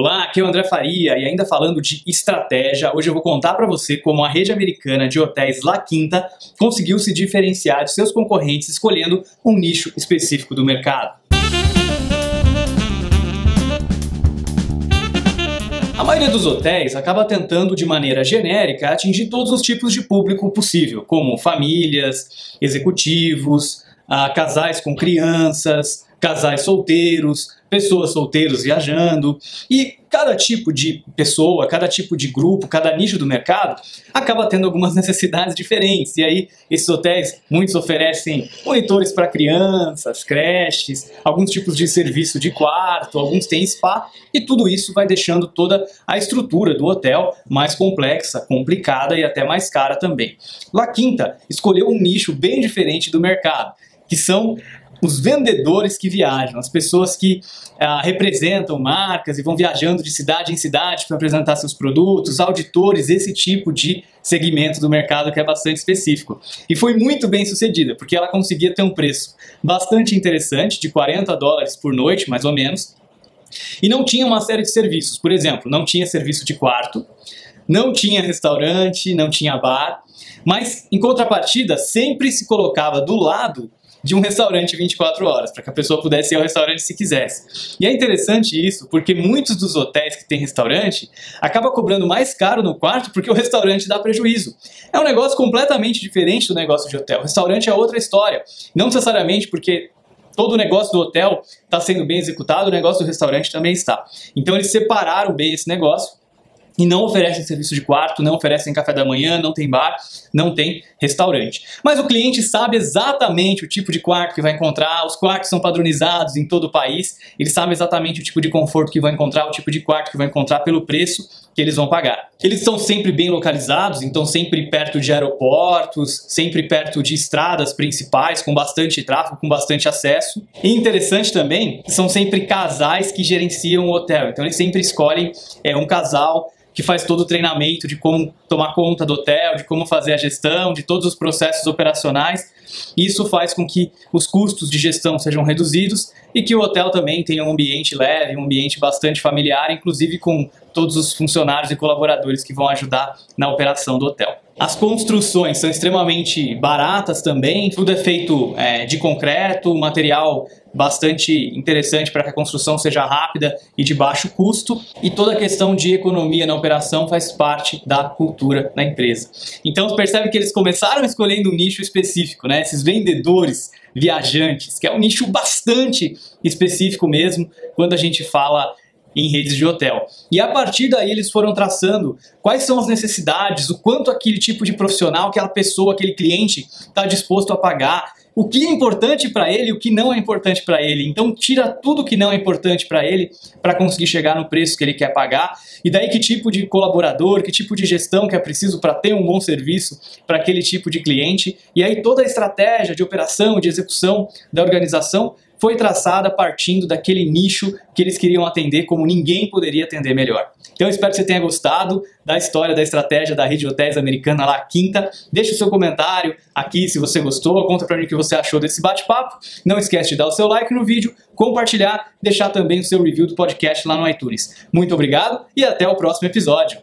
Olá, aqui é o André Faria e ainda falando de estratégia, hoje eu vou contar para você como a rede americana de hotéis La Quinta conseguiu se diferenciar de seus concorrentes escolhendo um nicho específico do mercado. A maioria dos hotéis acaba tentando, de maneira genérica, atingir todos os tipos de público possível, como famílias, executivos, ah, casais com crianças, casais solteiros, pessoas solteiras viajando, e cada tipo de pessoa, cada tipo de grupo, cada nicho do mercado acaba tendo algumas necessidades diferentes. E aí, esses hotéis, muitos oferecem monitores para crianças, creches, alguns tipos de serviço de quarto, alguns têm spa, e tudo isso vai deixando toda a estrutura do hotel mais complexa, complicada e até mais cara também. La Quinta escolheu um nicho bem diferente do mercado, que são os vendedores que viajam, as pessoas que ah, representam marcas e vão viajando de cidade em cidade para apresentar seus produtos, auditores, esse tipo de segmento do mercado que é bastante específico. E foi muito bem sucedida, porque ela conseguia ter um preço bastante interessante, de 40 dólares por noite, mais ou menos, e não tinha uma série de serviços. Por exemplo, não tinha serviço de quarto, não tinha restaurante, não tinha bar, mas em contrapartida sempre se colocava do lado de um restaurante 24 horas, para que a pessoa pudesse ir ao restaurante se quisesse. E é interessante isso, porque muitos dos hotéis que têm restaurante acabam cobrando mais caro no quarto porque o restaurante dá prejuízo. É um negócio completamente diferente do negócio de hotel. O restaurante é outra história. Não necessariamente porque todo o negócio do hotel está sendo bem executado, o negócio do restaurante também está. Então eles separaram bem esse negócio e não oferecem serviço de quarto, não oferecem café da manhã, não tem bar, não tem restaurante. Mas o cliente sabe exatamente o tipo de quarto que vai encontrar, os quartos são padronizados em todo o país, ele sabe exatamente o tipo de conforto que vai encontrar, o tipo de quarto que vai encontrar pelo preço que eles vão pagar. Eles são sempre bem localizados, então sempre perto de aeroportos, sempre perto de estradas principais, com bastante tráfego, com bastante acesso. E interessante também, são sempre casais que gerenciam o hotel, então eles sempre escolhem é, um casal que faz todo o treinamento de como tomar conta do hotel, de como fazer a gestão, de todos os processos operacionais. Isso faz com que os custos de gestão sejam reduzidos e que o hotel também tenha um ambiente leve, um ambiente bastante familiar, inclusive com todos os funcionários e colaboradores que vão ajudar na operação do hotel. As construções são extremamente baratas também, tudo é feito é, de concreto, material bastante interessante para que a construção seja rápida e de baixo custo, e toda a questão de economia na operação faz parte da cultura da empresa. Então percebe que eles começaram escolhendo um nicho específico, né? esses vendedores viajantes, que é um nicho bastante específico mesmo quando a gente fala em redes de hotel. E a partir daí eles foram traçando quais são as necessidades, o quanto aquele tipo de profissional, aquela pessoa, aquele cliente está disposto a pagar, o que é importante para ele e o que não é importante para ele. Então tira tudo que não é importante para ele para conseguir chegar no preço que ele quer pagar. E daí que tipo de colaborador, que tipo de gestão que é preciso para ter um bom serviço para aquele tipo de cliente. E aí toda a estratégia de operação, de execução da organização foi traçada partindo daquele nicho que eles queriam atender como ninguém poderia atender melhor. Então espero que você tenha gostado da história, da estratégia da rede de hotéis americana lá, quinta. Deixe o seu comentário aqui se você gostou, conta pra mim o que você achou desse bate-papo. Não esquece de dar o seu like no vídeo, compartilhar, deixar também o seu review do podcast lá no iTunes. Muito obrigado e até o próximo episódio.